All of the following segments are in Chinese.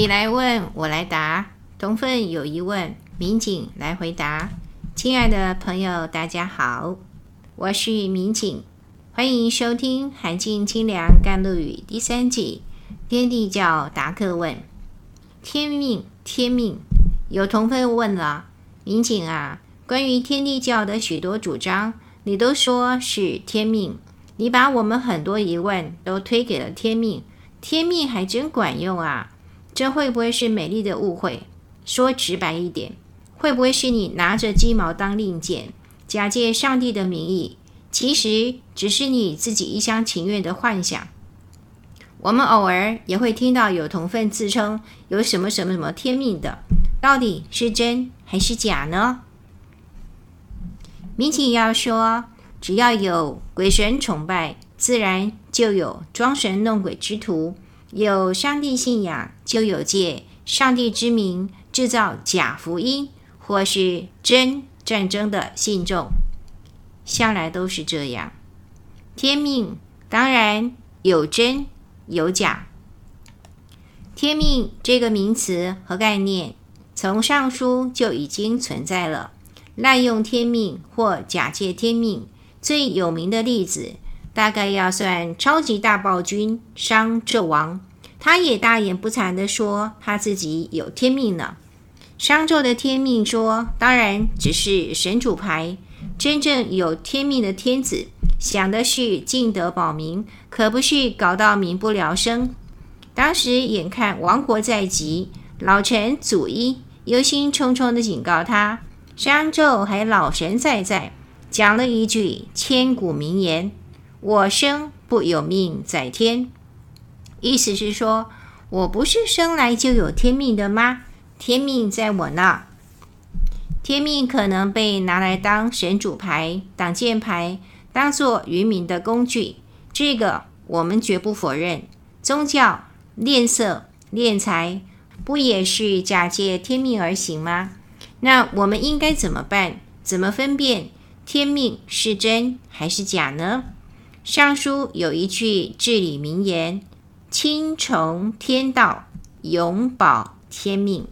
你来问，我来答。同分有疑问，民警来回答。亲爱的朋友，大家好，我是民警，欢迎收听《寒静清凉甘露语》第三季《天地教答客问》。天命，天命，有同分问了，民警啊，关于天地教的许多主张，你都说是天命。你把我们很多疑问都推给了天命，天命还真管用啊！这会不会是美丽的误会？说直白一点，会不会是你拿着鸡毛当令箭，假借上帝的名义，其实只是你自己一厢情愿的幻想？我们偶尔也会听到有同奋自称有什么什么什么天命的，到底是真还是假呢？民警要说。只要有鬼神崇拜，自然就有装神弄鬼之徒；有上帝信仰，就有借上帝之名制造假福音或是真战争的信众。向来都是这样。天命当然有真有假。天命这个名词和概念，从上书就已经存在了。滥用天命或假借天命。最有名的例子，大概要算超级大暴君商纣王，他也大言不惭地说他自己有天命呢。商纣的天命说，当然只是神主牌，真正有天命的天子，想的是尽德保民，可不是搞到民不聊生。当时眼看亡国在即，老臣祖乙忧心忡忡地警告他，商纣还老神在在。讲了一句千古名言：“我生不有命在天。”意思是说，我不是生来就有天命的吗？天命在我那。天命可能被拿来当神主牌、挡箭牌，当做愚民的工具。这个我们绝不否认。宗教敛色、敛财，不也是假借天命而行吗？那我们应该怎么办？怎么分辨？天命是真还是假呢？上书有一句至理名言：“亲从天道，永保天命。”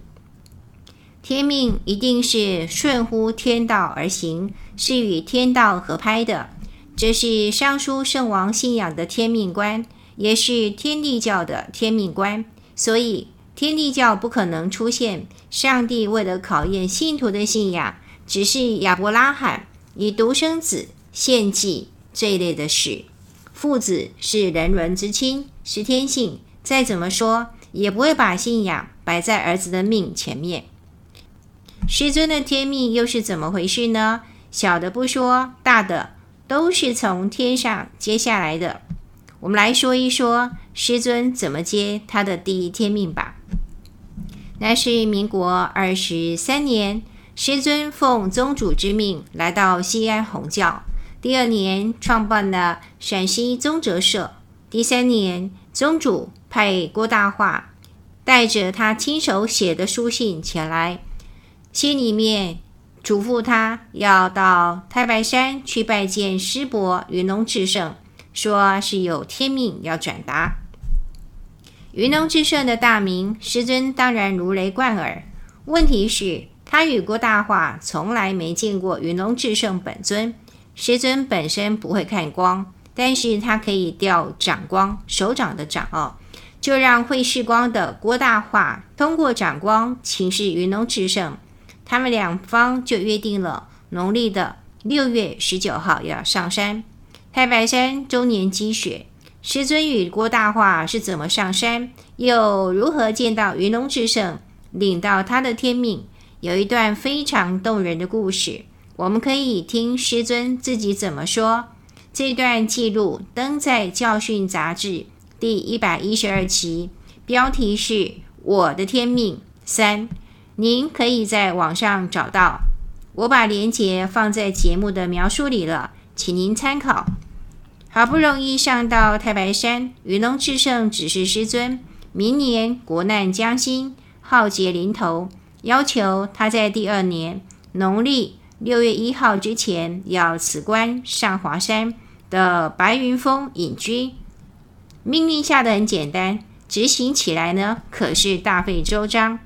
天命一定是顺乎天道而行，是与天道合拍的。这是上书圣王信仰的天命观，也是天地教的天命观。所以，天地教不可能出现上帝为了考验信徒的信仰，只是亚伯拉罕。以独生子献祭这一类的事，父子是人伦之亲，是天性，再怎么说也不会把信仰摆在儿子的命前面。师尊的天命又是怎么回事呢？小的不说，大的都是从天上接下来的。我们来说一说师尊怎么接他的第一天命吧。那是民国二十三年。师尊奉宗主之命来到西安弘教，第二年创办了陕西宗哲社。第三年，宗主派郭大化带着他亲手写的书信前来，信里面嘱咐他要到太白山去拜见师伯云龙至圣，说是有天命要转达。云龙至圣的大名，师尊当然如雷贯耳。问题是。他与郭大化从来没见过云龙至圣本尊，师尊本身不会看光，但是他可以调掌光，手掌的掌哦，就让会视光的郭大化通过掌光请示云龙至圣，他们两方就约定了农历的六月十九号要上山，太白山终年积雪，师尊与郭大化是怎么上山，又如何见到云龙至圣，领到他的天命？有一段非常动人的故事，我们可以听师尊自己怎么说。这段记录登在《教训》杂志第一百一十二期，标题是《我的天命三》，您可以在网上找到。我把链接放在节目的描述里了，请您参考。好不容易上到太白山，云龙至圣指示师尊，明年国难将兴，浩劫临头。要求他在第二年农历六月一号之前要辞官上华山的白云峰隐居。命令下的很简单，执行起来呢，可是大费周章。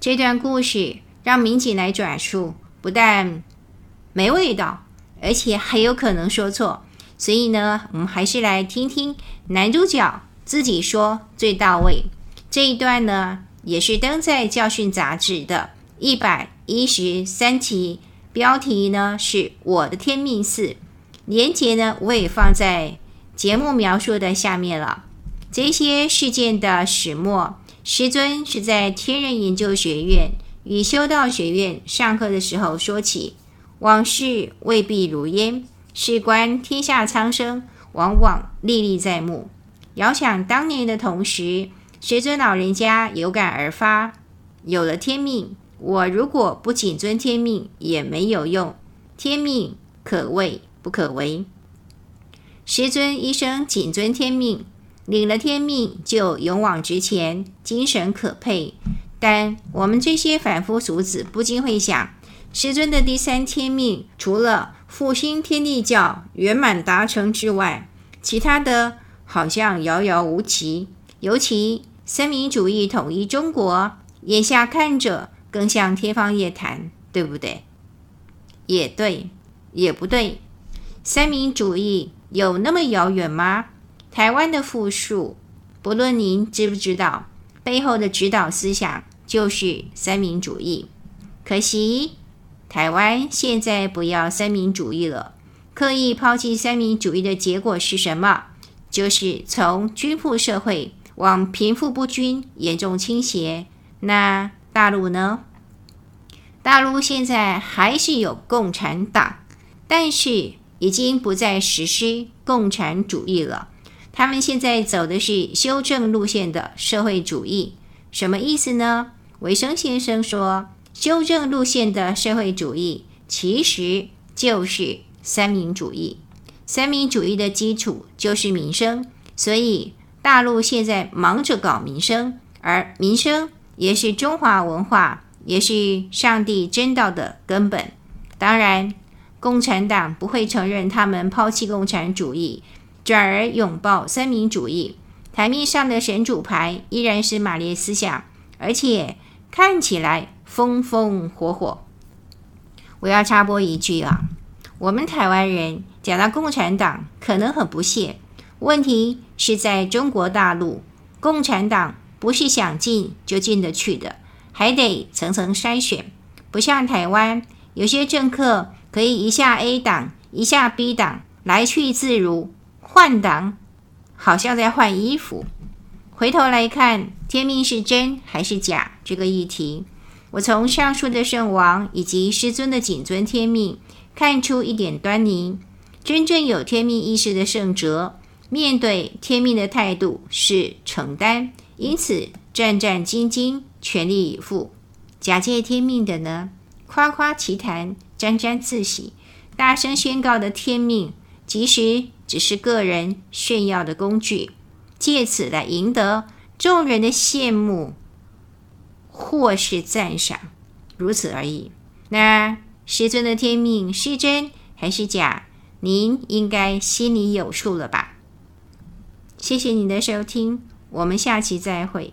这段故事让民警来转述，不但没味道，而且还有可能说错。所以呢，我们还是来听听男主角自己说最到位。这一段呢，也是登在《教训》杂志的一百一十三期，标题呢是“我的天命四”，连结呢我也放在节目描述的下面了。这些事件的始末，师尊是在天人研究学院与修道学院上课的时候说起，往事未必如烟。事关天下苍生，往往历历在目。遥想当年的同时，师尊老人家有感而发，有了天命，我如果不谨遵天命也没有用。天命可畏不可为。师尊一生谨遵天命，领了天命就勇往直前，精神可佩。但我们这些凡夫俗子不禁会想，师尊的第三天命除了复兴天地教圆满达成之外，其他的好像遥遥无期。尤其三民主义统一中国，眼下看着更像天方夜谭，对不对？也对，也不对。三民主义有那么遥远吗？台湾的富庶，不论您知不知道，背后的指导思想就是三民主义。可惜。台湾现在不要三民主义了，刻意抛弃三民主义的结果是什么？就是从均富社会往贫富不均严重倾斜。那大陆呢？大陆现在还是有共产党，但是已经不再实施共产主义了。他们现在走的是修正路线的社会主义。什么意思呢？维生先生说。修正路线的社会主义其实就是三民主义。三民主义的基础就是民生，所以大陆现在忙着搞民生，而民生也是中华文化，也是上帝真道的根本。当然，共产党不会承认他们抛弃共产主义，转而拥抱三民主义。台面上的神主牌依然是马列思想，而且看起来。风风火火，我要插播一句啊，我们台湾人讲到共产党可能很不屑，问题是在中国大陆，共产党不是想进就进得去的，还得层层筛选，不像台湾有些政客可以一下 A 党，一下 B 党，来去自如，换党好像在换衣服。回头来看，天命是真还是假这个议题。我从上述的圣王以及师尊的谨遵天命，看出一点端倪。真正有天命意识的圣哲，面对天命的态度是承担，因此战战兢兢，全力以赴。假借天命的呢，夸夸其谈，沾沾自喜，大声宣告的天命，其实只是个人炫耀的工具，借此来赢得众人的羡慕。或是赞赏，如此而已。那师尊的天命是真还是假？您应该心里有数了吧？谢谢您的收听，我们下期再会。